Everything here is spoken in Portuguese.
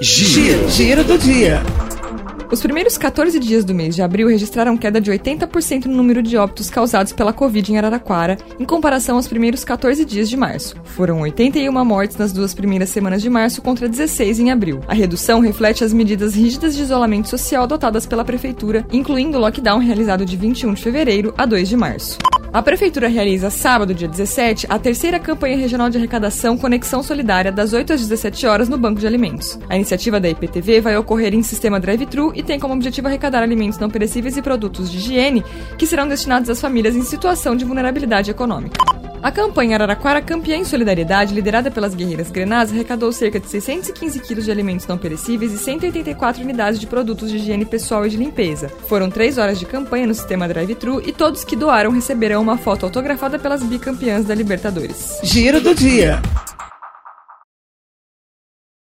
Giro, giro do dia. Os primeiros 14 dias do mês de abril registraram queda de 80% no número de óbitos causados pela Covid em Araraquara, em comparação aos primeiros 14 dias de março. Foram 81 mortes nas duas primeiras semanas de março contra 16 em abril. A redução reflete as medidas rígidas de isolamento social adotadas pela Prefeitura, incluindo o lockdown realizado de 21 de fevereiro a 2 de março. A Prefeitura realiza sábado, dia 17, a terceira campanha regional de arrecadação Conexão Solidária, das 8 às 17 horas, no Banco de Alimentos. A iniciativa da IPTV vai ocorrer em sistema drive-thru e tem como objetivo arrecadar alimentos não perecíveis e produtos de higiene que serão destinados às famílias em situação de vulnerabilidade econômica. A campanha Araraquara Campeã em Solidariedade, liderada pelas guerreiras grenás, arrecadou cerca de 615 quilos de alimentos não perecíveis e 184 unidades de produtos de higiene pessoal e de limpeza. Foram três horas de campanha no sistema drive-thru e todos que doaram receberão uma foto autografada pelas bicampeãs da Libertadores. Giro do dia.